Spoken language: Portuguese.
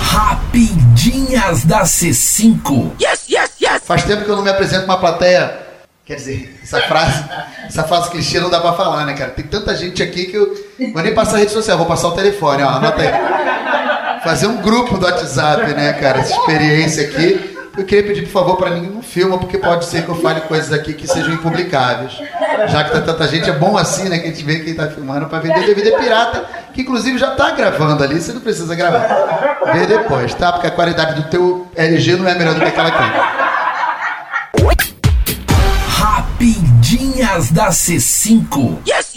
Rapidinhas da C5. Yes, yes, yes! Faz tempo que eu não me apresento uma plateia. Quer dizer, essa frase, essa frase clichê não dá pra falar, né, cara? Tem tanta gente aqui que eu. Vou nem passar a rede social, vou passar o telefone, ó. Anota aí. Fazer um grupo do WhatsApp, né, cara? Essa experiência aqui. Eu queria pedir, por favor, para ninguém não filma, porque pode ser que eu fale coisas aqui que sejam impublicáveis. Já que tá tanta gente, é bom assim, né? Que a gente vê quem tá filmando para vender DVD pirata, que inclusive já tá gravando ali, você não precisa gravar. Vê depois, tá? Porque a qualidade do teu LG não é melhor do que aquela aqui. Rapidinhas da C5. Yes!